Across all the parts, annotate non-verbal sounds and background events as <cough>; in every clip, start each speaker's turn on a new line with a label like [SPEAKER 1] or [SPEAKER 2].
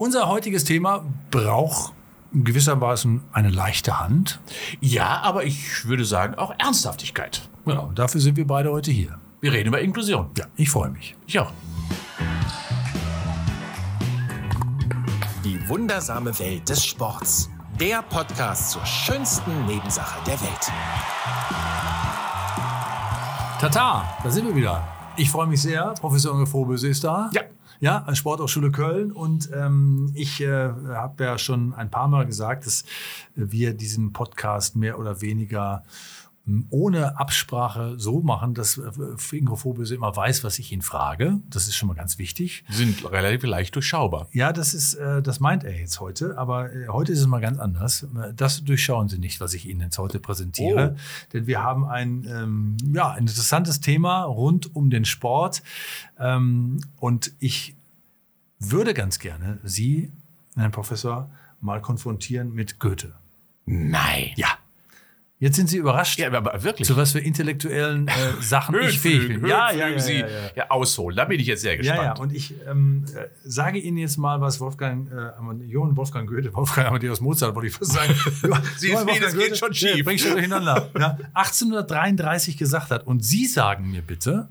[SPEAKER 1] Unser heutiges Thema braucht gewissermaßen eine leichte Hand.
[SPEAKER 2] Ja, aber ich würde sagen auch Ernsthaftigkeit.
[SPEAKER 1] Genau, dafür sind wir beide heute hier.
[SPEAKER 2] Wir reden über Inklusion.
[SPEAKER 1] Ja, ich freue mich.
[SPEAKER 2] Ich auch.
[SPEAKER 3] Die wundersame Welt des Sports. Der Podcast zur schönsten Nebensache der Welt.
[SPEAKER 1] Tata, da sind wir wieder. Ich freue mich sehr. Professor Inge Frohböse ist da.
[SPEAKER 2] Ja.
[SPEAKER 1] Ja, Sporthochschule Köln. Und ähm, ich äh, habe ja schon ein paar Mal gesagt, dass wir diesen Podcast mehr oder weniger ähm, ohne Absprache so machen, dass äh, Ingo Frohböse immer weiß, was ich ihn frage. Das ist schon mal ganz wichtig.
[SPEAKER 2] Sind relativ leicht durchschaubar.
[SPEAKER 1] Ja, das ist, äh, das meint er jetzt heute, aber äh, heute ist es mal ganz anders. Das durchschauen Sie nicht, was ich Ihnen jetzt heute präsentiere, oh. denn wir haben ein, ähm, ja, ein interessantes Thema rund um den Sport ähm, und ich würde ganz gerne Sie, Herrn Professor, mal konfrontieren mit Goethe.
[SPEAKER 2] Nein.
[SPEAKER 1] Ja. Jetzt sind Sie überrascht,
[SPEAKER 2] ja, aber wirklich.
[SPEAKER 1] zu was für intellektionen äh, <laughs> Sachen ich fähig bin.
[SPEAKER 2] Ja, ja, ja, Sie ja, ja. ausholen. Da bin ich jetzt sehr gespannt.
[SPEAKER 1] Ja, ja. Und ich ähm, äh, sage Ihnen jetzt mal, was Wolfgang, äh, Johann Wolfgang Goethe, <laughs> Wolfgang Amadeus Mozart, wollte ich fast sagen. <laughs>
[SPEAKER 2] Sie sehen, das geht schon schief. Ja,
[SPEAKER 1] bring schon durcheinander. ja, 1833 gesagt hat. Und Sie sagen mir bitte,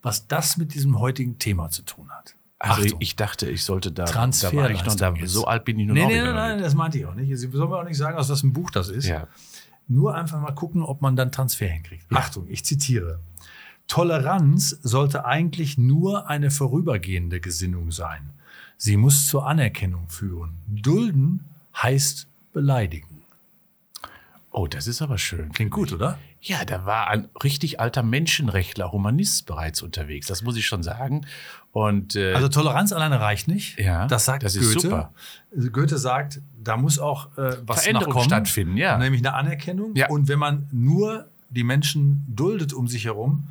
[SPEAKER 1] was das mit diesem heutigen Thema zu tun hat.
[SPEAKER 2] Also Achtung. ich dachte, ich sollte da, da war ich noch da, so alt bin ich nur
[SPEAKER 1] nee,
[SPEAKER 2] noch
[SPEAKER 1] nee, Nein, nein, das meinte ich auch nicht. Sie sollen mir auch nicht sagen, aus was ein Buch das ist. Ja. Nur einfach mal gucken, ob man dann Transfer hinkriegt. Ja. Achtung, ich zitiere. Toleranz sollte eigentlich nur eine vorübergehende Gesinnung sein. Sie muss zur Anerkennung führen. Dulden heißt beleidigen.
[SPEAKER 2] Oh, das ist aber schön.
[SPEAKER 1] Klingt gut, oder?
[SPEAKER 2] Ja, da war ein richtig alter Menschenrechtler, Humanist bereits unterwegs. Das muss ich schon sagen. Und,
[SPEAKER 1] äh, also Toleranz alleine reicht nicht.
[SPEAKER 2] Ja,
[SPEAKER 1] das sagt das Goethe. Super. Goethe sagt, da muss auch äh, was
[SPEAKER 2] Veränderung stattfinden, ja.
[SPEAKER 1] Nämlich eine Anerkennung. Ja. Und wenn man nur die Menschen duldet um sich herum,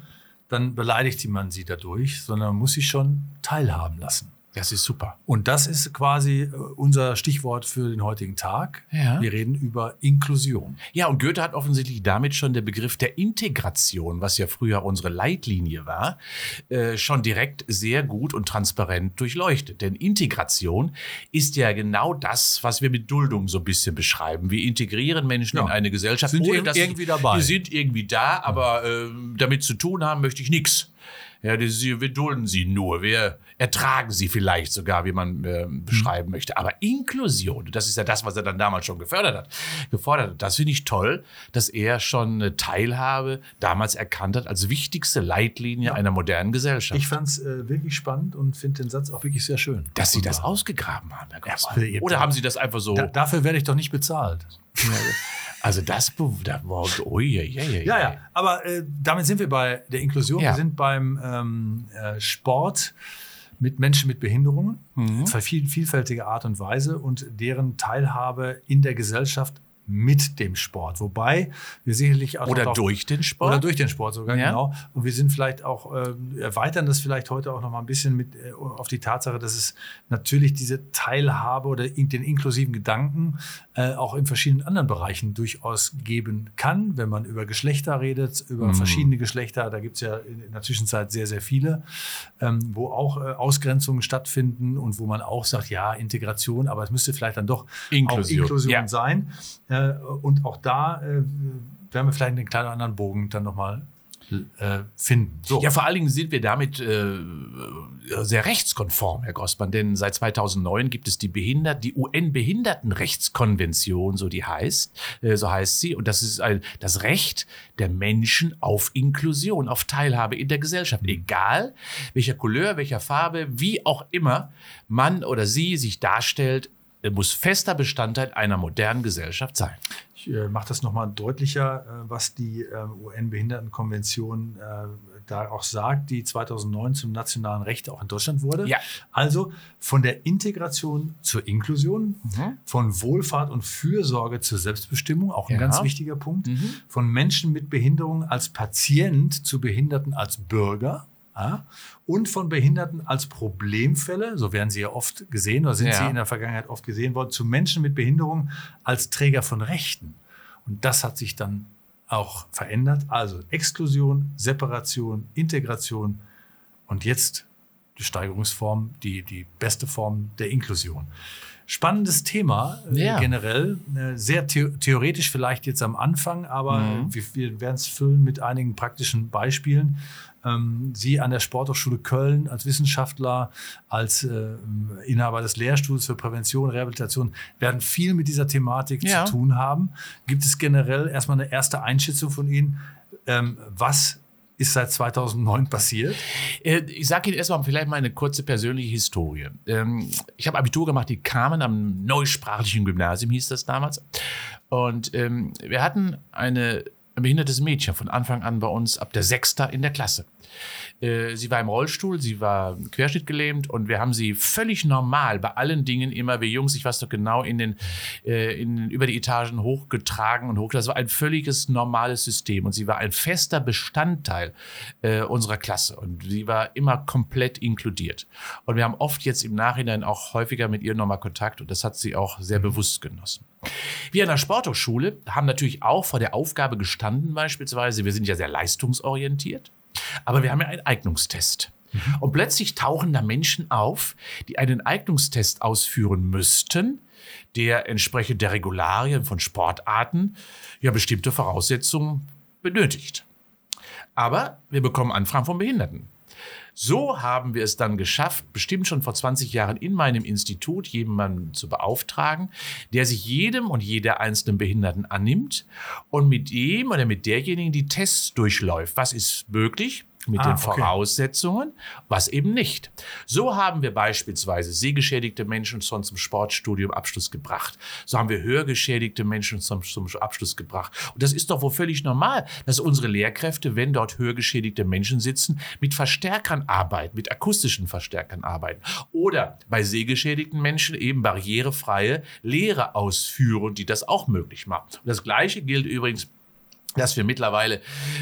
[SPEAKER 1] dann beleidigt man sie dadurch, sondern man muss sie schon teilhaben lassen.
[SPEAKER 2] Das ist super.
[SPEAKER 1] Und das ist quasi äh, unser Stichwort für den heutigen Tag. Ja. Wir reden über Inklusion.
[SPEAKER 2] Ja, und Goethe hat offensichtlich damit schon der Begriff der Integration, was ja früher unsere Leitlinie war, äh, schon direkt sehr gut und transparent durchleuchtet. Denn Integration ist ja genau das, was wir mit Duldung so ein bisschen beschreiben. Wir integrieren Menschen ja. in eine Gesellschaft,
[SPEAKER 1] sind ohne dass irgendwie dabei.
[SPEAKER 2] Die sind irgendwie da, aber äh, damit zu tun haben möchte ich nichts. Ja, die, wir dulden sie nur, wir ertragen sie vielleicht sogar, wie man äh, beschreiben mhm. möchte. Aber Inklusion, das ist ja das, was er dann damals schon gefördert hat, gefordert hat. Das finde ich toll, dass er schon eine Teilhabe damals erkannt hat als wichtigste Leitlinie ja. einer modernen Gesellschaft.
[SPEAKER 1] Ich fand es äh, wirklich spannend und finde den Satz auch wirklich sehr schön.
[SPEAKER 2] Dass Sie das ausgegraben haben, Herr Grossmann. Oder haben Sie das einfach so? Da,
[SPEAKER 1] dafür werde ich doch nicht bezahlt. <laughs>
[SPEAKER 2] Also das, da, oh, ja, ja, ja,
[SPEAKER 1] ja, ja. Aber äh, damit sind wir bei der Inklusion. Ja. Wir sind beim ähm, äh, Sport mit Menschen mit Behinderungen, mhm. auf viel, vielfältige Art und Weise und deren Teilhabe in der Gesellschaft mit dem Sport. Wobei wir sicherlich auch.
[SPEAKER 2] Oder durch den Sport?
[SPEAKER 1] Oder durch den Sport sogar, ja. genau. Und wir sind vielleicht auch, äh, erweitern das vielleicht heute auch noch mal ein bisschen mit äh, auf die Tatsache, dass es natürlich diese Teilhabe oder in, den inklusiven Gedanken äh, auch in verschiedenen anderen Bereichen durchaus geben kann, wenn man über Geschlechter redet, über mhm. verschiedene Geschlechter. Da gibt es ja in, in, der Zwischenzeit sehr, sehr viele, ähm, wo auch äh, Ausgrenzungen stattfinden und wo man auch sagt, ja, Integration, aber es müsste vielleicht dann doch Inklusion, auch Inklusion ja. sein. Äh, äh, und auch da äh, werden wir vielleicht einen kleinen anderen Bogen dann nochmal äh, finden.
[SPEAKER 2] So. Ja, vor allen Dingen sind wir damit äh, sehr rechtskonform, Herr Grossmann, denn seit 2009 gibt es die Behindert, die UN-Behindertenrechtskonvention, so die heißt, äh, so heißt sie, und das ist ein, das Recht der Menschen auf Inklusion, auf Teilhabe in der Gesellschaft, egal welcher Couleur, welcher Farbe, wie auch immer man oder sie sich darstellt, muss fester Bestandteil einer modernen Gesellschaft sein.
[SPEAKER 1] Ich äh, mache das nochmal deutlicher, äh, was die äh, UN-Behindertenkonvention äh, da auch sagt, die 2009 zum nationalen Recht auch in Deutschland wurde.
[SPEAKER 2] Ja.
[SPEAKER 1] Also von der Integration zur Inklusion, mhm. von Wohlfahrt und Fürsorge zur Selbstbestimmung, auch ein ja. ganz wichtiger Punkt, mhm. von Menschen mit Behinderung als Patient zu Behinderten als Bürger ja, und von Behinderten als Problemfälle, so werden sie ja oft gesehen oder sind ja. sie in der Vergangenheit oft gesehen worden, zu Menschen mit Behinderung als Träger von Rechten. Und das hat sich dann auch verändert. Also Exklusion, Separation, Integration und jetzt die Steigerungsform, die, die beste Form der Inklusion. Spannendes Thema äh,
[SPEAKER 2] Ja.
[SPEAKER 1] generell, äh, sehr the theoretisch vielleicht jetzt am Anfang, aber
[SPEAKER 2] Mhm.
[SPEAKER 1] wir, wir werden es füllen mit einigen praktischen Beispielen. Ähm, Sie an der Sporthochschule Köln als Wissenschaftler, als äh, Inhaber des Lehrstuhls für Prävention, Rehabilitation werden viel mit dieser Thematik
[SPEAKER 2] Ja.
[SPEAKER 1] zu tun haben. Gibt es generell erstmal eine erste Einschätzung von Ihnen? Ähm, was ist seit 2009 passiert?
[SPEAKER 2] Äh, Ich sage Ihnen erstmal vielleicht mal eine kurze persönliche Historie. Ähm, Ich habe Abitur gemacht, die kamen am neusprachlichen Gymnasium, hieß das damals. Und ähm, wir hatten eine, ein behindertes Mädchen von Anfang an bei uns ab der Sechster in der Klasse. Äh, Sie war im Rollstuhl, sie war querschnittgelähmt und wir haben sie völlig normal bei allen Dingen immer, wir Jungs, ich weiß doch genau, in den, äh, in, über die Etagen hochgetragen und hoch. Das war ein völliges normales System und sie war ein fester Bestandteil äh, unserer Klasse und sie war immer komplett inkludiert. Und wir haben oft jetzt im Nachhinein auch häufiger mit ihr nochmal Kontakt und das hat sie auch sehr bewusst genossen. Wir an der Sporthochschule haben natürlich auch vor der Aufgabe gestanden, beispielsweise, wir sind ja sehr leistungsorientiert, aber wir haben ja einen Eignungstest. Und plötzlich tauchen da Menschen auf, die einen Eignungstest ausführen müssten, der entsprechend der Regularien von Sportarten ja bestimmte Voraussetzungen benötigt. Aber wir bekommen Anfragen von Behinderten. So haben wir es dann geschafft, bestimmt schon vor 20 Jahren in meinem Institut jemanden zu beauftragen, der sich jedem und jeder einzelnen Behinderten annimmt und mit ihm oder mit derjenigen die Tests durchläuft. Was ist möglich? Mit
[SPEAKER 1] Ah,
[SPEAKER 2] den
[SPEAKER 1] okay.
[SPEAKER 2] Voraussetzungen, was eben nicht. So haben wir beispielsweise sehgeschädigte Menschen schon zum Sportstudium Abschluss gebracht. So haben wir hörgeschädigte Menschen zum, zum Abschluss gebracht. Und das ist doch wohl völlig normal, dass unsere Lehrkräfte, wenn dort hörgeschädigte Menschen sitzen, mit Verstärkern arbeiten, mit akustischen Verstärkern arbeiten. Oder bei sehgeschädigten Menschen eben barrierefreie Lehre ausführen, die das auch möglich machen. Und das Gleiche gilt übrigens dass wir mittlerweile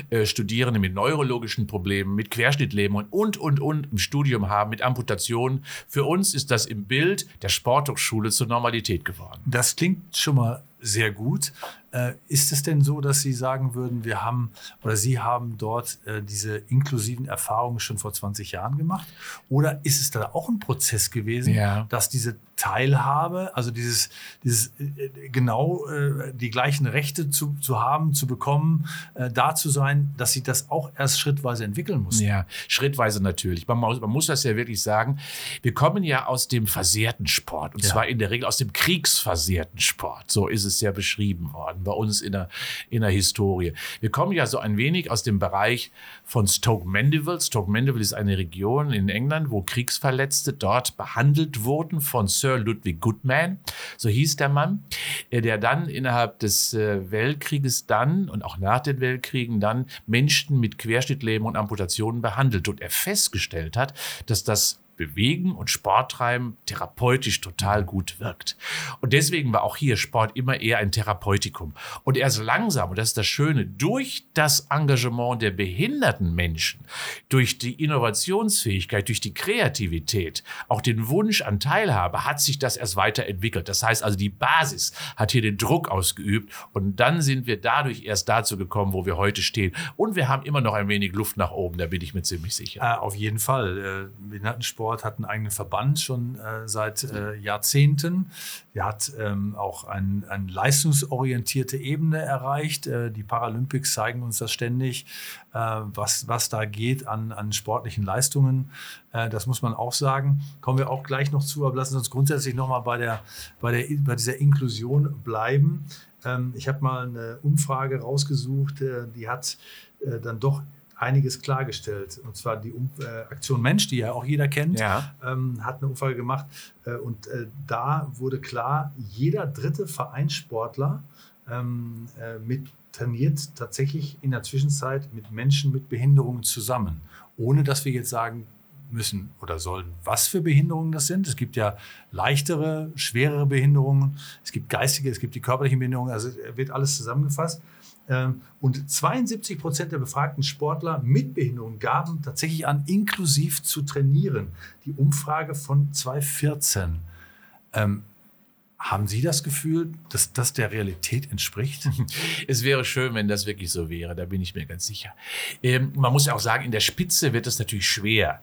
[SPEAKER 2] äh, Studierende mit neurologischen Problemen, mit Querschnittlähmungen und, und, und im Studium haben, mit Amputationen. Für uns ist das im Bild der Sporthochschule zur Normalität geworden.
[SPEAKER 1] Das klingt schon mal sehr gut. Äh, ist es denn so, dass Sie sagen würden, wir haben oder Sie haben dort äh, diese inklusiven Erfahrungen schon vor 20 Jahren gemacht? Oder ist es da auch ein Prozess gewesen,
[SPEAKER 2] Ja.
[SPEAKER 1] dass diese Teilhabe, also dieses, dieses äh, genau die gleichen Rechte zu, zu haben, zu bekommen, da zu sein, dass Sie das auch erst schrittweise entwickeln mussten?
[SPEAKER 2] Ja, schrittweise natürlich. Man muss, man muss das ja wirklich sagen. Wir kommen ja aus dem versehrten Sport und
[SPEAKER 1] Ja.
[SPEAKER 2] zwar in der Regel aus dem kriegsversehrten Sport. So ist es ja beschrieben worden bei uns in der, in der Historie. Wir kommen ja so ein wenig aus dem Bereich von Stoke Mandeville. Stoke Mandeville ist eine Region in England, wo Kriegsverletzte dort behandelt wurden von Sir Ludwig Goodman. So hieß der Mann, äh, der dann innerhalb des äh, Weltkrieges dann und auch nach den Weltkriegen dann Menschen mit Querschnittlähmung und Amputationen behandelt und er festgestellt hat, dass das Bewegen und Sporttreiben therapeutisch total gut wirkt. Und deswegen war auch hier Sport immer eher ein Therapeutikum. Und erst langsam, und das ist das Schöne, durch das Engagement der behinderten Menschen, durch die Innovationsfähigkeit, durch die Kreativität, auch den Wunsch an Teilhabe, hat sich das erst weiterentwickelt. Das heißt also, die Basis hat hier den Druck ausgeübt und dann sind wir dadurch erst dazu gekommen, wo wir heute stehen. Und wir haben immer noch ein wenig Luft nach oben, da bin ich mir ziemlich sicher.
[SPEAKER 1] Äh, auf jeden Fall. Äh, Behindertensport hat einen eigenen Verband schon äh, seit äh, Jahrzehnten. Der hat ähm, auch ein, eine leistungsorientierte Ebene erreicht. Äh, die Paralympics zeigen uns das ständig, äh, was, was da geht an, an sportlichen Leistungen. Äh, das muss man auch sagen. Kommen wir auch gleich noch zu, aber lassen Sie uns grundsätzlich nochmal bei, der, bei, der, bei dieser Inklusion bleiben. Ähm, ich habe mal eine Umfrage rausgesucht, äh, die hat dann doch einiges klargestellt. Und zwar die um äh, Aktion Mensch, die ja auch jeder kennt,
[SPEAKER 2] Ja.
[SPEAKER 1] ähm, hat eine Umfrage gemacht. Äh, und äh, da wurde klar, jeder dritte Vereinssportler ähm, äh, mit, trainiert tatsächlich in der Zwischenzeit mit Menschen mit Behinderungen zusammen. Ohne dass wir jetzt sagen müssen oder sollen, was für Behinderungen das sind. Es gibt ja leichtere, schwerere Behinderungen. Es gibt geistige, es gibt die körperlichen Behinderungen. Also äh, wird alles zusammengefasst. Ähm, Und 72 Prozent der befragten Sportler mit Behinderung gaben tatsächlich an, inklusiv zu trainieren. Die Umfrage von 2014. Ähm, haben Sie das Gefühl, dass das der Realität entspricht? <laughs>
[SPEAKER 2] Es wäre schön, wenn das wirklich so wäre, da bin ich mir ganz sicher. Ähm, man muss ja auch sagen, in der Spitze wird es natürlich schwer.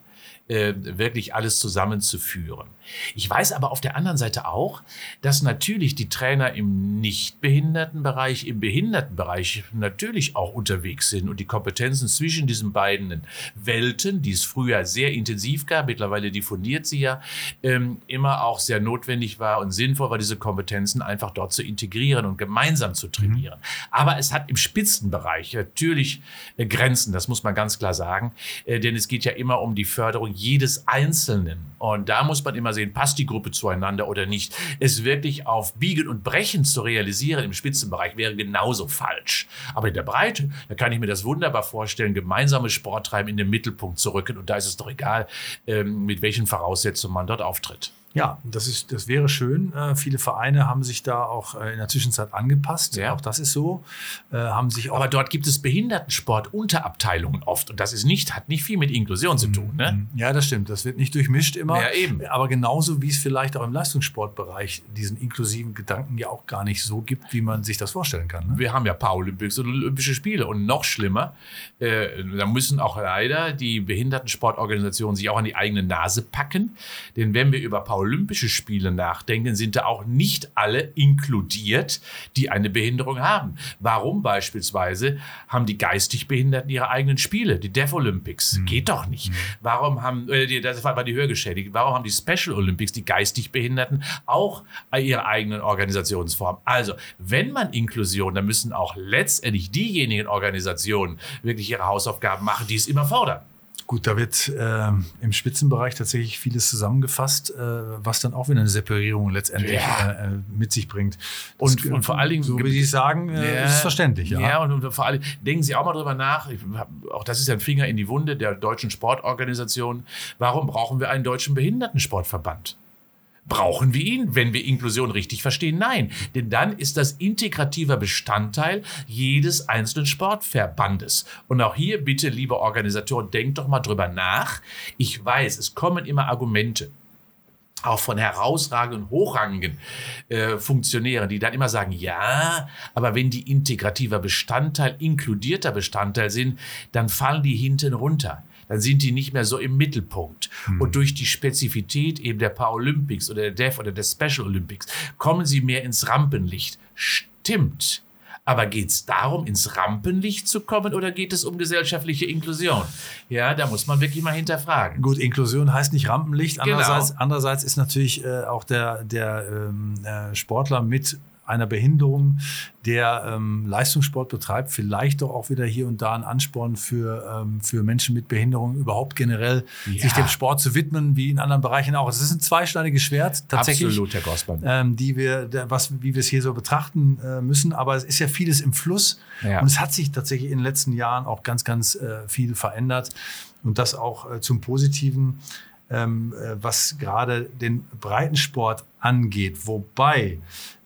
[SPEAKER 2] Äh, wirklich alles zusammenzuführen. Ich weiß aber auf der anderen Seite auch, dass natürlich die Trainer im Nichtbehindertenbereich, im Behindertenbereich natürlich auch unterwegs sind und die Kompetenzen zwischen diesen beiden Welten, die es früher sehr intensiv gab, mittlerweile diffundiert sie ja, ähm, immer auch sehr notwendig war und sinnvoll war, diese Kompetenzen einfach dort zu integrieren und gemeinsam zu trainieren. Mhm. Aber es hat im Spitzenbereich natürlich äh, Grenzen, das muss man ganz klar sagen, äh, denn es geht ja immer um die Förderung jedes Einzelnen. Und da muss man immer sehen, passt die Gruppe zueinander oder nicht. Es wirklich auf Biegen und Brechen zu realisieren im Spitzenbereich wäre genauso falsch. Aber in der Breite, da kann ich mir das wunderbar vorstellen, gemeinsames Sporttreiben in den Mittelpunkt zu rücken. Und da ist es doch egal, ähm, mit welchen Voraussetzungen man dort auftritt.
[SPEAKER 1] Ja, das, ist, das wäre schön. Äh, viele Vereine haben sich da auch äh, in der Zwischenzeit angepasst. Ja. Auch das ist so. Äh, haben sich
[SPEAKER 2] Aber dort gibt es Behindertensport-Unterabteilungen oft. Und das ist nicht, hat nicht viel mit Inklusion zu tun. Ne?
[SPEAKER 1] Mhm. Ja, das stimmt. Das wird nicht durchmischt immer.
[SPEAKER 2] Ja, eben.
[SPEAKER 1] Aber genauso wie es vielleicht auch im Leistungssportbereich diesen inklusiven Gedanken ja auch gar nicht so gibt, wie man sich das vorstellen kann. Ne?
[SPEAKER 2] Wir haben ja Paralympics und Olympische Spiele. Und noch schlimmer, äh, da müssen auch leider die Behindertensportorganisationen sich auch an die eigene Nase packen. Denn wenn wir über Paralympics Olympische Spiele nachdenken, sind da auch nicht alle inkludiert, die eine Behinderung haben. Warum beispielsweise haben die geistig Behinderten ihre eigenen Spiele, die Deaf Olympics? Mhm. Geht doch nicht. Mhm. Warum haben, äh, das war die Hörgeschädigten, warum haben die Special Olympics, die geistig Behinderten, auch ihre eigenen Organisationsformen? Also, wenn man Inklusion, dann müssen auch letztendlich diejenigen Organisationen wirklich ihre Hausaufgaben machen, die es immer fordern.
[SPEAKER 1] Gut, da wird äh, im Spitzenbereich tatsächlich vieles zusammengefasst, äh, was dann auch wieder eine Separierung letztendlich ja. äh, mit sich bringt.
[SPEAKER 2] Das, und, und, vor allen Dingen,
[SPEAKER 1] so wie Sie sagen, äh, ja, ist es verständlich.
[SPEAKER 2] Ja, ja und, und, vor allem denken Sie auch mal drüber nach. Ich, auch das ist ja ein Finger in die Wunde der deutschen Sportorganisation. Warum brauchen wir einen deutschen Behindertensportverband? Brauchen wir ihn, wenn wir Inklusion richtig verstehen? Nein, denn dann ist das integrativer Bestandteil jedes einzelnen Sportverbandes. Und auch hier bitte, liebe Organisatoren, denkt doch mal drüber nach. Ich weiß, es kommen immer Argumente auch von herausragenden, hochrangigen äh, Funktionären, die dann immer sagen, ja, aber wenn die integrativer Bestandteil, inkludierter Bestandteil sind, dann fallen die hinten runter dann sind die nicht mehr so im Mittelpunkt. Mhm. Und durch die Spezifität eben der Paralympics oder der DEF oder der Special Olympics kommen sie mehr ins Rampenlicht. Stimmt. Aber geht es darum, ins Rampenlicht zu kommen oder geht es um gesellschaftliche Inklusion? Ja, da muss man wirklich mal hinterfragen.
[SPEAKER 1] Gut, Inklusion heißt nicht Rampenlicht. Genau. Andererseits, genau. andererseits ist natürlich äh, auch der, der ähm, äh, Sportler mit einer Behinderung, der ähm, Leistungssport betreibt, vielleicht doch auch wieder hier und da ein Ansporn für, ähm, für Menschen mit Behinderung überhaupt generell, ja. sich dem Sport zu widmen, wie in anderen Bereichen auch. Es ist ein zweischneidiges Schwert, tatsächlich.
[SPEAKER 2] Absolut, Herr Gossmann.
[SPEAKER 1] Ähm, die wir, der, was, wie wir es hier so betrachten äh, müssen. Aber es ist ja vieles im Fluss. Ja. Und es hat sich tatsächlich in den letzten Jahren auch ganz, ganz äh, viel verändert. Und das auch äh, zum Positiven. Ähm, äh, was gerade den Breitensport angeht. Wobei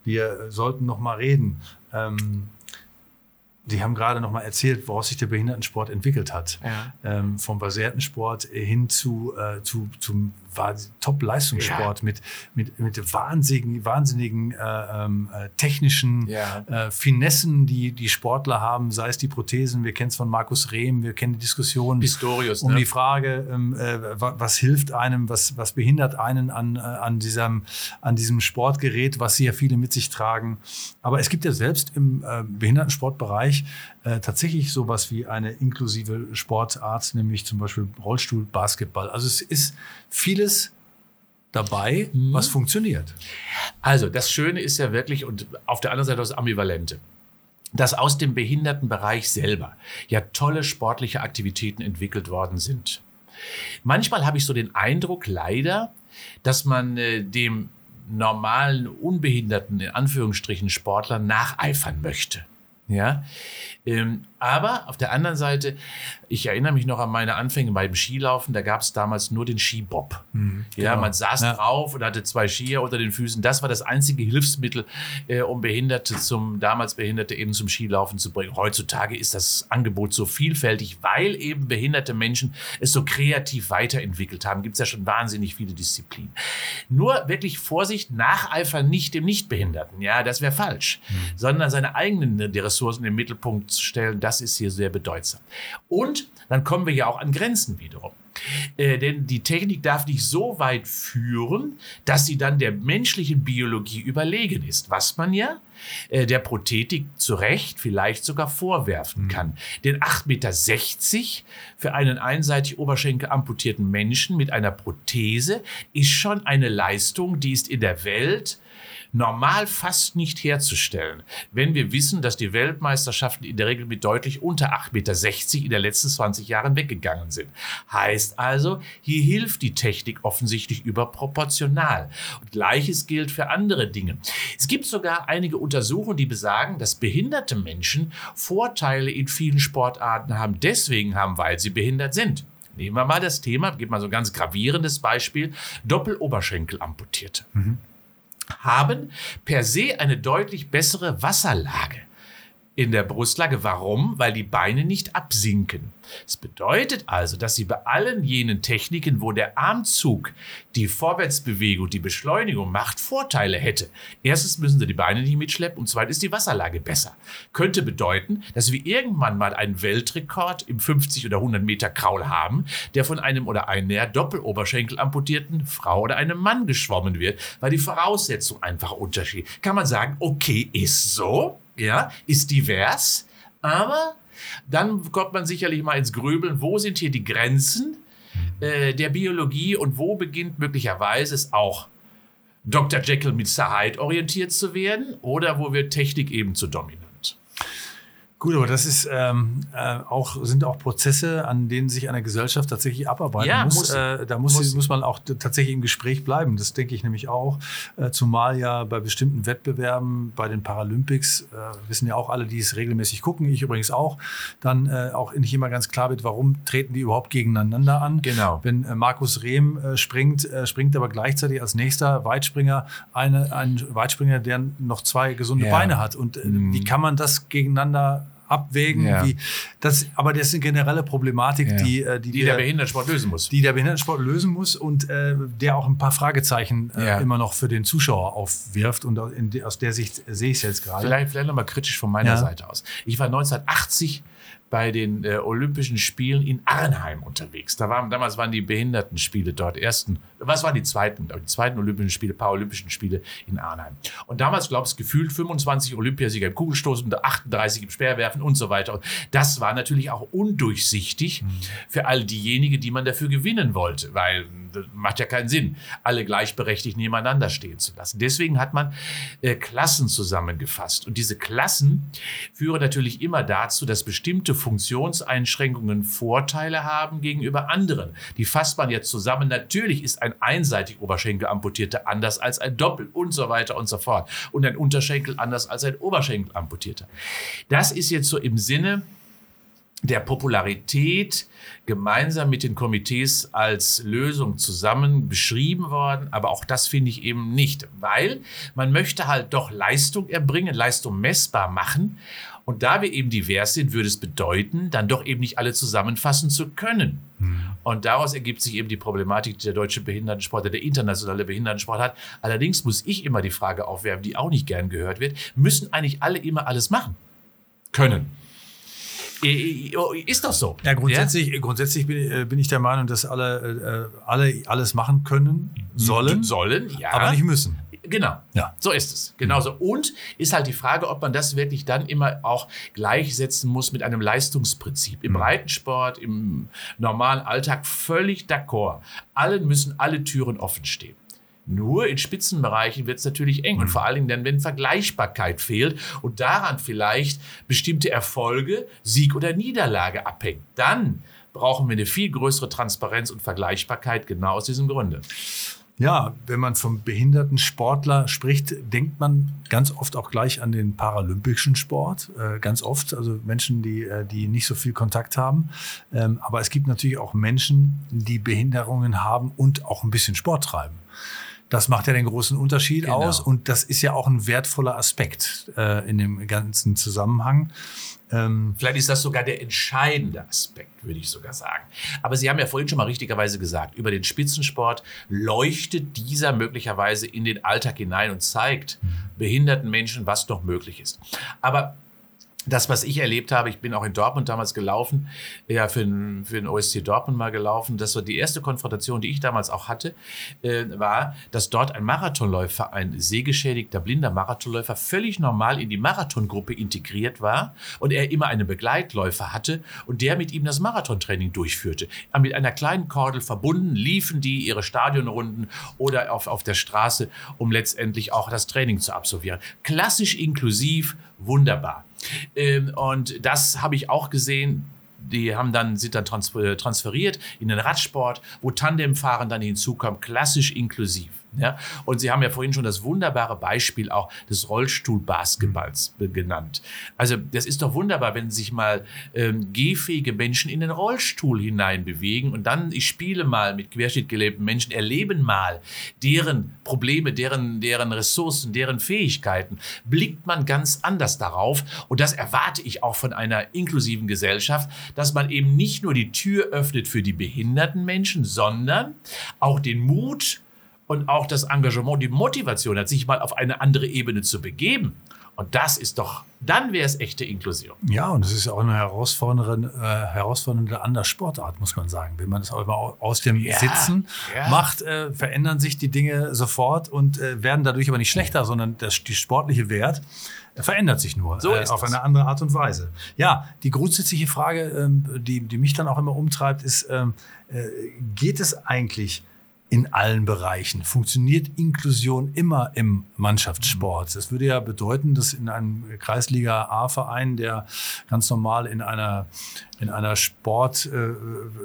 [SPEAKER 1] wir sollten noch mal reden. Ähm, Sie haben gerade noch mal erzählt, woraus sich der Behindertensport entwickelt hat. Ja. Ähm, vom basierten Sport hin zu, äh, zu, zum Top-Leistungssport ja. mit, mit, mit wahnsinnigen, wahnsinnigen äh, ähm, äh, technischen ja. äh, Finessen, die die Sportler haben, sei es die Prothesen, wir kennen es von Markus Rehm, wir kennen die Diskussion
[SPEAKER 2] Pistorius,
[SPEAKER 1] um ne? die Frage, ähm, äh, was hilft einem, was, was behindert einen an, äh, an, diesem, an diesem Sportgerät, was ja viele mit sich tragen. Aber es gibt ja selbst im äh, Behindertensportbereich tatsächlich sowas wie eine inklusive Sportart, nämlich zum Beispiel Rollstuhl, Basketball. Also es ist vieles dabei, mhm. was funktioniert.
[SPEAKER 2] Also das Schöne ist ja wirklich, und auf der anderen Seite das Ambivalente dass aus dem Behindertenbereich selber ja tolle sportliche Aktivitäten entwickelt worden sind. Manchmal habe ich so den Eindruck, leider, dass man äh, dem normalen, unbehinderten, in Anführungsstrichen, Sportler nacheifern möchte. Ja, ähm, aber auf der anderen Seite, ich erinnere mich noch an meine Anfänge beim Skilaufen, da gab es damals nur den Skibob. Mhm, ja, genau. man saß ja. drauf und hatte zwei Skier unter den Füßen. Das war das einzige Hilfsmittel, äh, um Behinderte zum, damals Behinderte eben zum Skilaufen zu bringen. Heutzutage ist das Angebot so vielfältig, weil eben behinderte Menschen es so kreativ weiterentwickelt haben. Gibt es ja schon wahnsinnig viele Disziplinen. Nur wirklich Vorsicht, nacheifern nicht dem Nichtbehinderten. Ja, das wäre falsch. Mhm. Sondern seine eigenen die Ressourcen im Mittelpunkt zu stellen das ist hier sehr bedeutsam. Und dann kommen wir ja auch an Grenzen wiederum. Äh, denn die Technik darf nicht so weit führen, dass sie dann der menschlichen Biologie überlegen ist, was man ja äh, der Prothetik zu Recht vielleicht sogar vorwerfen
[SPEAKER 1] Mhm.
[SPEAKER 2] kann. Denn 8,60 Meter für einen einseitig Oberschenkel amputierten Menschen mit einer Prothese ist schon eine Leistung, die ist in der Welt normal fast nicht herzustellen, wenn wir wissen, dass die Weltmeisterschaften in der Regel mit deutlich unter 8,60 Meter in den letzten 20 Jahren weggegangen sind. Heißt also, hier hilft die Technik offensichtlich überproportional. Und gleiches gilt für andere Dinge. Es gibt sogar einige Untersuchungen, die besagen, dass behinderte Menschen Vorteile in vielen Sportarten haben, deswegen haben, weil sie behindert sind. Nehmen wir mal das Thema, gib mal so ein ganz gravierendes Beispiel, Doppeloberschenkelamputierte haben per se eine deutlich bessere Wasserlage in der Brustlage. Warum? Weil die Beine nicht absinken. Das bedeutet also, dass sie bei allen jenen Techniken, wo der Armzug die Vorwärtsbewegung, die Beschleunigung macht, Vorteile hätte. Erstens müssen sie die Beine nicht mitschleppen und zweitens ist die Wasserlage besser. Könnte bedeuten, dass wir irgendwann mal einen Weltrekord im 50 oder 100 Meter Kraul haben, der von einem oder einer Doppeloberschenkel amputierten Frau oder einem Mann geschwommen wird, weil die Voraussetzung einfach unterschiedlich. Kann man sagen, okay, ist so, ja, ist divers, aber dann kommt man sicherlich mal ins Grübeln, wo sind hier die Grenzen äh, der Biologie und wo beginnt möglicherweise es auch Dr. Jekyll mit Sir Hyde orientiert zu werden oder wo wird Technik eben zu dominant?
[SPEAKER 1] Gut, aber das ist ähm, äh, auch sind auch Prozesse, an denen sich eine Gesellschaft tatsächlich abarbeiten
[SPEAKER 2] Ja,
[SPEAKER 1] muss.
[SPEAKER 2] muss.
[SPEAKER 1] Äh, da muss,
[SPEAKER 2] Muss
[SPEAKER 1] muss man auch tatsächlich im Gespräch bleiben. Das denke ich nämlich auch. Äh, zumal ja bei bestimmten Wettbewerben, bei den Paralympics, äh, wissen ja auch alle, die es regelmäßig gucken, ich übrigens auch, dann äh, auch nicht immer ganz klar wird, warum treten die überhaupt gegeneinander an.
[SPEAKER 2] Genau.
[SPEAKER 1] Wenn äh, Markus Rehm springt, springt aber gleichzeitig als nächster Weitspringer eine, ein Weitspringer, der noch zwei gesunde
[SPEAKER 2] Ja.
[SPEAKER 1] Beine hat. Und äh, wie kann man das gegeneinander abwägen?
[SPEAKER 2] Ja.
[SPEAKER 1] Wie, das, aber das ist eine generelle Problematik,
[SPEAKER 2] Ja.
[SPEAKER 1] die, äh, die,
[SPEAKER 2] Die
[SPEAKER 1] wir-
[SPEAKER 2] der Behindertensport lösen muss.
[SPEAKER 1] die der Behindertensport lösen muss und äh, der auch ein paar Fragezeichen äh,
[SPEAKER 2] Ja.
[SPEAKER 1] immer noch für den Zuschauer aufwirft. Und aus der Sicht sehe ich es jetzt gerade.
[SPEAKER 2] Vielleicht, vielleicht nochmal kritisch von meiner
[SPEAKER 1] Ja.
[SPEAKER 2] Seite aus. Ich war 1980 bei den äh, Olympischen Spielen in Arnheim unterwegs. Da waren, damals waren die Behindertenspiele dort. Ersten, was waren die zweiten? Die zweiten Olympischen Spiele, Paralympischen Spiele in Arnheim. Und damals, glaube ich, gefühlt 25 Olympiasieger im Kugelstoßen, 38 im Speerwerfen und so weiter. Und das war natürlich auch undurchsichtig für all diejenigen, die man dafür gewinnen wollte, weil das macht ja keinen Sinn, alle gleichberechtigt nebeneinander stehen zu lassen. Deswegen hat man äh, Klassen zusammengefasst. Und diese Klassen führen natürlich immer dazu, dass bestimmte Funktionseinschränkungen Vorteile haben gegenüber anderen. Die fasst man jetzt zusammen. Natürlich ist ein einseitig Oberschenkelamputierter anders als ein Doppel und so weiter und so fort. Und ein Unterschenkel anders als ein Oberschenkelamputierter. Das ist jetzt so im Sinne der Popularität gemeinsam mit den Komitees als Lösung zusammen beschrieben worden. Aber auch das finde ich eben nicht, weil man möchte halt doch Leistung erbringen, Leistung messbar machen. Und da wir eben divers sind, würde es bedeuten, dann doch eben nicht alle zusammenfassen zu können. Und daraus ergibt sich eben die Problematik, die der deutsche Behindertensport, der internationale Behindertensport hat. Allerdings muss ich immer die Frage aufwerfen, die auch nicht gern gehört wird, müssen eigentlich alle immer alles machen? Können. Ist doch so.
[SPEAKER 1] Ja, grundsätzlich, grundsätzlich bin, äh, bin ich der Meinung, dass alle, äh, alle alles machen können, sollen,
[SPEAKER 2] Sollen, ja.
[SPEAKER 1] aber nicht müssen.
[SPEAKER 2] Genau.
[SPEAKER 1] Ja.
[SPEAKER 2] So ist es. Genauso. Und ist halt die Frage, ob man das wirklich dann immer auch gleichsetzen muss mit einem Leistungsprinzip. Im Breitensport, im normalen Alltag völlig d'accord. Allen müssen alle Türen offen stehen. Nur in Spitzenbereichen wird es natürlich eng und vor allen Dingen dann, wenn Vergleichbarkeit fehlt und daran vielleicht bestimmte Erfolge, Sieg oder Niederlage abhängen. Dann brauchen wir eine viel größere Transparenz und Vergleichbarkeit genau aus diesem Grunde.
[SPEAKER 1] Ja, wenn man vom behinderten Sportler spricht, denkt man ganz oft auch gleich an den paralympischen Sport. Äh, ganz oft, also Menschen, die, äh, die nicht so viel Kontakt haben. Ähm, aber es gibt natürlich auch Menschen, die Behinderungen haben und auch ein bisschen Sport treiben. Das macht ja den großen Unterschied
[SPEAKER 2] Genau.
[SPEAKER 1] aus und das ist ja auch ein wertvoller Aspekt äh, in dem ganzen Zusammenhang. Ähm,
[SPEAKER 2] Vielleicht ist das sogar der entscheidende Aspekt, würde ich sogar sagen. Aber Sie haben ja vorhin schon mal richtigerweise gesagt, über den Spitzensport leuchtet dieser möglicherweise in den Alltag hinein und zeigt behinderten Menschen, was noch möglich ist. Aber das, was ich erlebt habe, ich bin auch in Dortmund damals gelaufen, ja, für den, für den OSC Dortmund mal gelaufen. Das war die erste Konfrontation, die ich damals auch hatte, äh, war, dass dort ein Marathonläufer, ein sehgeschädigter, blinder Marathonläufer, völlig normal in die Marathongruppe integriert war und er immer einen Begleitläufer hatte und der mit ihm das Marathontraining durchführte. Mit einer kleinen Kordel verbunden liefen die ihre Stadionrunden oder auf, auf der Straße, um letztendlich auch das Training zu absolvieren. Klassisch inklusiv, wunderbar. Ähm, und das habe ich auch gesehen. Die haben dann, sind dann transferiert in den Radsport, wo Tandemfahren dann hinzukommt, klassisch inklusiv. Ja? Und Sie haben ja vorhin schon das wunderbare Beispiel auch des Rollstuhlbasketballs genannt. Also das ist doch wunderbar, wenn sich mal ähm, gehfähige Menschen in den Rollstuhl hinein bewegen und dann, ich spiele mal mit querschnittgelebten Menschen, erleben mal deren Probleme, deren, deren Ressourcen, deren Fähigkeiten, blickt man ganz anders darauf. Und das erwarte ich auch von einer inklusiven Gesellschaft, dass man eben nicht nur die Tür öffnet für die behinderten Menschen, sondern auch den Mut, und auch das Engagement, die Motivation hat, sich mal auf eine andere Ebene zu begeben. Und das ist doch, dann wäre es echte Inklusion.
[SPEAKER 1] Ja, und es ist auch eine herausfordernde, äh, herausfordernde andere Sportart, muss man sagen. Wenn man das auch immer aus dem ja, Sitzen ja. macht, äh, verändern sich die Dinge sofort und äh, werden dadurch aber nicht schlechter, sondern das, die sportliche Wert verändert sich nur
[SPEAKER 2] so
[SPEAKER 1] äh, auf eine andere Art und Weise. Ja, die grundsätzliche Frage, ähm, die, die mich dann auch immer umtreibt, ist, ähm, äh, geht es eigentlich in allen Bereichen. Funktioniert Inklusion immer im Mannschaftssport? Das würde ja bedeuten, dass in einem Kreisliga A-Verein, der ganz normal in einer, in einer Sport, äh,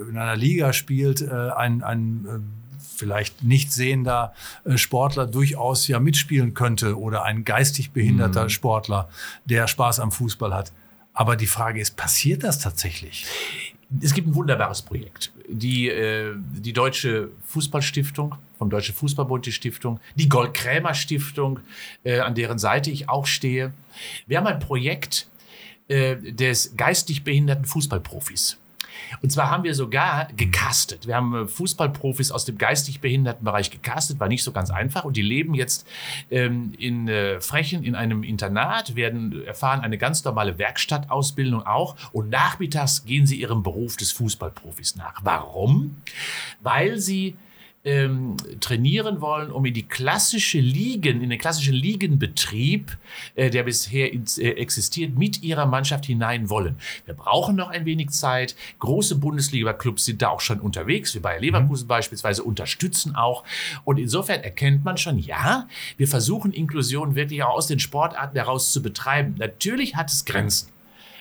[SPEAKER 1] in einer Liga spielt, äh, ein, ein äh, vielleicht nicht sehender Sportler durchaus ja mitspielen könnte oder ein geistig behinderter mhm. Sportler, der Spaß am Fußball hat. Aber die Frage ist, passiert das tatsächlich?
[SPEAKER 2] Es gibt ein wunderbares Projekt. Die, äh, die Deutsche Fußballstiftung, vom Deutschen Fußballbund die Stiftung, die Gold-Krämer Stiftung, äh, an deren Seite ich auch stehe. Wir haben ein Projekt äh, des geistig behinderten Fußballprofis. Und zwar haben wir sogar gecastet. Wir haben äh, Fußballprofis aus dem geistig behinderten Bereich gecastet, war nicht so ganz einfach. Und die leben jetzt ähm, in äh, Frechen in einem Internat, werden erfahren eine ganz normale Werkstattausbildung auch. Und nachmittags gehen sie ihrem Beruf des Fußballprofis nach. Warum? Weil sie ähm, trainieren wollen, um in die klassische Ligen, in den klassischen Ligenbetrieb, äh, der bisher ins, äh, existiert, mit ihrer Mannschaft hinein wollen. Wir brauchen noch ein wenig Zeit. Große Bundesliga-Clubs sind da auch schon unterwegs, wie Bayer Leverkusen mhm. beispielsweise, unterstützen auch. Und insofern erkennt man schon, ja, wir versuchen Inklusion wirklich auch aus den Sportarten heraus zu betreiben. Natürlich hat es Grenzen.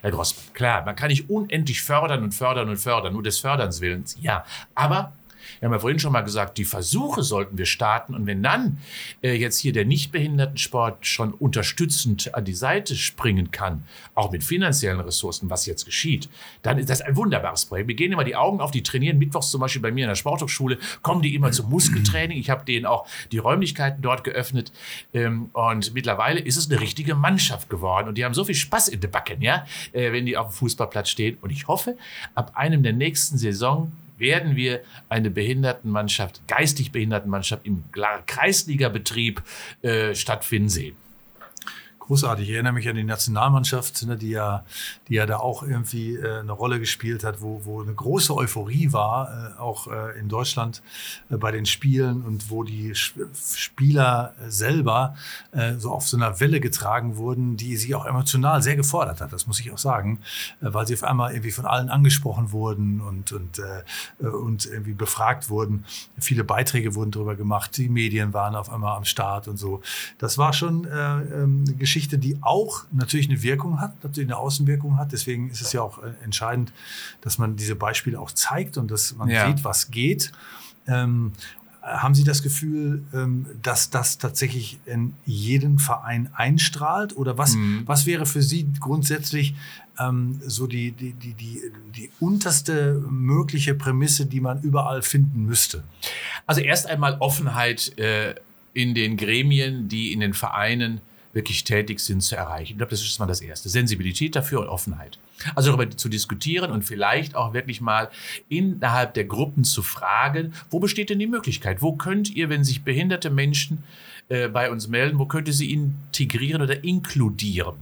[SPEAKER 2] Herr Grossmann, klar, man kann nicht unendlich fördern und fördern und fördern, nur des Förderns willens, ja. Aber wir haben ja vorhin schon mal gesagt, die Versuche sollten wir starten. Und wenn dann äh, jetzt hier der Nichtbehindertensport schon unterstützend an die Seite springen kann, auch mit finanziellen Ressourcen, was jetzt geschieht, dann ist das ein wunderbares Projekt. Wir gehen immer die Augen auf, die trainieren mittwochs zum Beispiel bei mir in der Sporthochschule, kommen die immer zum Muskeltraining. Ich habe denen auch die Räumlichkeiten dort geöffnet. Ähm, und mittlerweile ist es eine richtige Mannschaft geworden. Und die haben so viel Spaß in den Backen, ja, äh, wenn die auf dem Fußballplatz stehen. Und ich hoffe, ab einem der nächsten Saison werden wir eine Behindertenmannschaft, geistig Behindertenmannschaft im Kreisligabetrieb äh, stattfinden sehen
[SPEAKER 1] großartig. Ich erinnere mich an die Nationalmannschaft, ne, die, ja, die ja da auch irgendwie äh, eine Rolle gespielt hat, wo, wo eine große Euphorie war, äh, auch äh, in Deutschland äh, bei den Spielen und wo die Spieler selber äh, so auf so einer Welle getragen wurden, die sie auch emotional sehr gefordert hat, das muss ich auch sagen, äh, weil sie auf einmal irgendwie von allen angesprochen wurden und, und, und irgendwie befragt wurden. Viele Beiträge wurden darüber gemacht, die Medien waren auf einmal am Start und so. Das war schon äh, ähm, Geschichte Geschichte, die auch natürlich eine Wirkung hat, natürlich eine Außenwirkung hat. Deswegen ist es ja auch äh, entscheidend, dass man diese Beispiele auch zeigt und dass man ja. sieht, was geht. Ähm, haben Sie das Gefühl, ähm, dass das tatsächlich in jeden Verein einstrahlt? Oder was, mhm. was wäre für Sie grundsätzlich ähm, so die, die, die, die, die unterste mögliche Prämisse, die man überall finden müsste?
[SPEAKER 2] Also erst einmal Offenheit äh, in den Gremien, die in den Vereinen wirklich tätig sind, zu erreichen. Ich glaube, das ist mal das Erste. Sensibilität dafür und Offenheit. Also darüber zu diskutieren und vielleicht auch wirklich mal innerhalb der Gruppen zu fragen, wo besteht denn die Möglichkeit? Wo könnt ihr, wenn sich behinderte Menschen äh, bei uns melden, wo könnte sie integrieren oder inkludieren.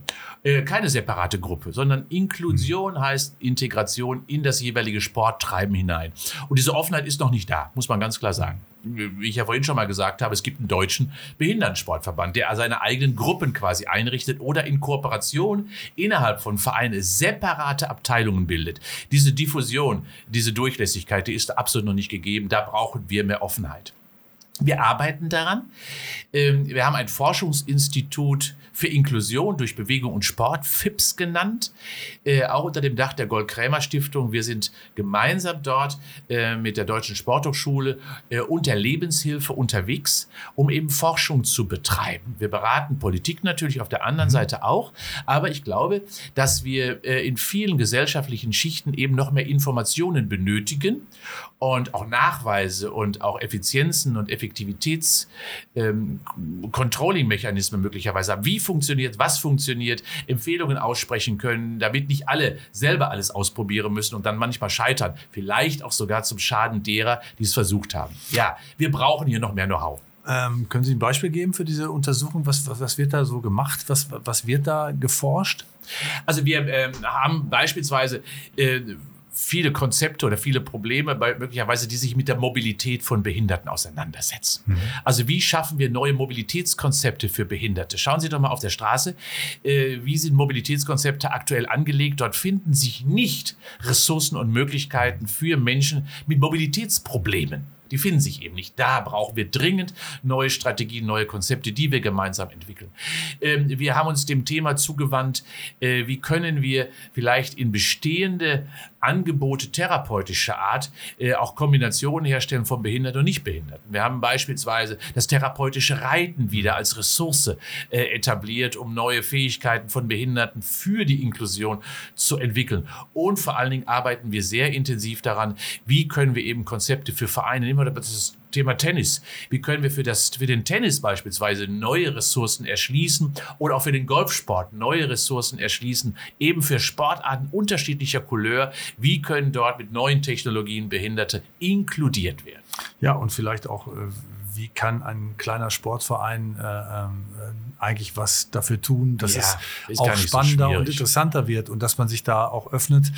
[SPEAKER 2] Äh, keine separate Gruppe, sondern Inklusion heißt Integration in das jeweilige Sporttreiben hinein. Und diese Offenheit ist noch nicht da, muss man ganz klar sagen wie ich ja vorhin schon mal gesagt habe, es gibt einen deutschen Behindertensportverband, der seine eigenen Gruppen quasi einrichtet oder in Kooperation innerhalb von Vereinen separate Abteilungen bildet. Diese Diffusion, diese Durchlässigkeit, die ist absolut noch nicht gegeben. Da brauchen wir mehr Offenheit. Wir arbeiten daran. Ähm, wir haben ein Forschungsinstitut für Inklusion durch Bewegung und Sport, FIPS genannt, äh, auch unter dem Dach der Gold-Krämer-Stiftung. Wir sind gemeinsam dort äh, mit der Deutschen Sporthochschule äh, und der Lebenshilfe unterwegs, um eben Forschung zu betreiben. Wir beraten Politik natürlich auf der anderen mhm. Seite auch, aber ich glaube, dass wir in vielen gesellschaftlichen Schichten eben noch mehr Informationen benötigen und auch Nachweise und auch Effizienzen und Effektivitäts-Controlling-Mechanismen ähm, möglicherweise haben. Wie funktioniert, was funktioniert, Empfehlungen aussprechen können, damit nicht alle selber alles ausprobieren müssen und dann manchmal scheitern. Vielleicht auch sogar zum Schaden derer, die es versucht haben. Ja, wir brauchen hier noch mehr Know-how.
[SPEAKER 1] Ähm, können Sie ein Beispiel geben für diese Untersuchung? Was, was, was wird da so gemacht? Was, was wird da geforscht?
[SPEAKER 2] Also wir ähm, haben beispielsweise äh, viele Konzepte oder viele Probleme, möglicherweise, die sich mit der Mobilität von Behinderten auseinandersetzen. Mhm. Also wie schaffen wir neue Mobilitätskonzepte für Behinderte? Schauen Sie doch mal auf der Straße, äh, wie sind Mobilitätskonzepte aktuell angelegt? Dort finden sich nicht Ressourcen und Möglichkeiten für Menschen mit Mobilitätsproblemen. Die finden sich eben nicht. Da brauchen wir dringend neue Strategien, neue Konzepte, die wir gemeinsam entwickeln. Ähm, wir haben uns dem Thema zugewandt, äh, wie können wir vielleicht in bestehende Angebote therapeutischer Art äh, auch Kombinationen herstellen von Behinderten und Nichtbehinderten. Wir haben beispielsweise das therapeutische Reiten wieder als Ressource äh, etabliert, um neue Fähigkeiten von Behinderten für die Inklusion zu entwickeln. Und vor allen Dingen arbeiten wir sehr intensiv daran, wie können wir eben Konzepte für Vereine, nehmen das Thema Tennis. Wie können wir für, das, für den Tennis beispielsweise neue Ressourcen erschließen oder auch für den Golfsport neue Ressourcen erschließen, eben für Sportarten unterschiedlicher Couleur. Wie können dort mit neuen Technologien Behinderte inkludiert werden?
[SPEAKER 1] Ja, und vielleicht auch äh, wie kann ein kleiner Sportverein äh, ähm, äh, eigentlich was dafür tun, dass ja, es auch spannender so und interessanter wird und dass man sich da auch öffnet.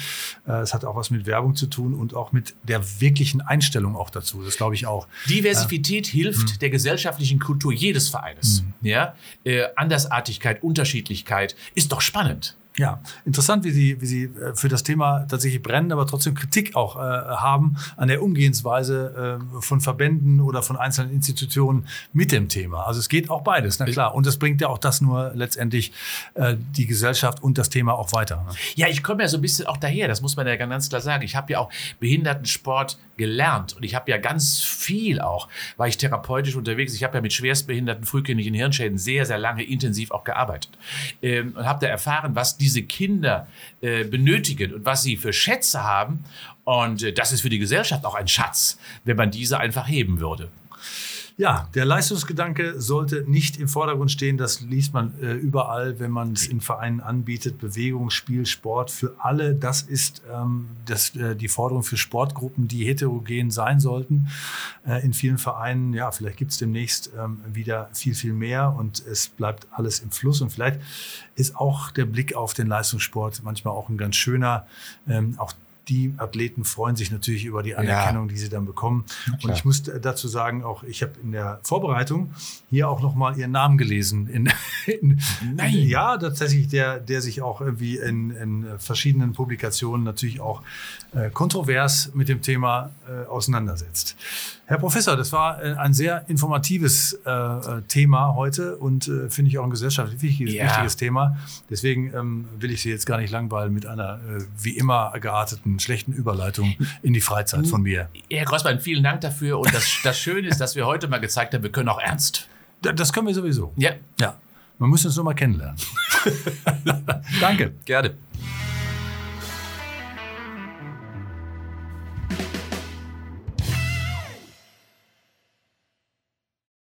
[SPEAKER 1] Äh, es hat auch was mit Werbung zu tun und auch mit der wirklichen Einstellung auch dazu. Das glaube ich auch.
[SPEAKER 2] Diversität äh, hilft mh. der gesellschaftlichen Kultur jedes Vereines. Mh. Ja? Äh, Andersartigkeit, Unterschiedlichkeit ist doch spannend.
[SPEAKER 1] Ja, interessant, wie Sie, wie Sie äh, für das Thema tatsächlich brennen, aber trotzdem Kritik auch äh, haben an der Umgehensweise äh, von Verbänden oder von einzelnen Institutionen mit dem Thema. Also es geht auch beides, na klar. Und es bringt ja auch das nur letztendlich äh, die Gesellschaft und das Thema auch weiter. Ne?
[SPEAKER 2] Ja, ich komme ja so ein bisschen auch daher, das muss man ja ganz klar sagen. Ich habe ja auch Behindertensport gelernt und ich habe ja ganz viel auch, war ich therapeutisch unterwegs. Ich habe ja mit schwerstbehinderten frühkindlichen Hirnschäden sehr, sehr lange intensiv auch gearbeitet ähm, und habe da erfahren, was diese Kinder äh, benötigen und was sie für Schätze haben. Und äh, das ist für die Gesellschaft auch ein Schatz, wenn man diese einfach heben würde.
[SPEAKER 1] Ja, der Leistungsgedanke sollte nicht im Vordergrund stehen. Das liest man äh, überall, wenn man es in Vereinen anbietet. Bewegung, Spiel, Sport für alle. Das ist ähm, das, äh, die Forderung für Sportgruppen, die heterogen sein sollten. Äh, in vielen Vereinen, ja, vielleicht gibt es demnächst ähm, wieder viel, viel mehr und es bleibt alles im Fluss. Und vielleicht ist auch der Blick auf den Leistungssport manchmal auch ein ganz schöner. Ähm, auch die Athleten freuen sich natürlich über die Anerkennung, ja. die sie dann bekommen. Und ich muss dazu sagen, auch ich habe in der Vorbereitung hier auch noch mal ihren Namen gelesen. In, in, Nein. Ja, tatsächlich, der, der sich auch irgendwie in, in verschiedenen Publikationen natürlich auch äh, kontrovers mit dem Thema äh, auseinandersetzt. Herr Professor, das war äh, ein sehr informatives äh, äh, Thema heute und äh, finde ich auch ein gesellschaftlich wichtiges, ja. wichtiges Thema. Deswegen ähm, will ich Sie jetzt gar nicht langweilen mit einer äh, wie immer gearteten schlechten Überleitung in die Freizeit von mir.
[SPEAKER 2] Herr Grossmann, vielen Dank dafür. Und das, das Schöne ist, dass wir heute mal gezeigt haben, wir können auch ernst.
[SPEAKER 1] Das können wir sowieso.
[SPEAKER 2] Ja.
[SPEAKER 1] Ja. Man muss uns nur mal kennenlernen. <laughs>
[SPEAKER 2] Danke. Gerne.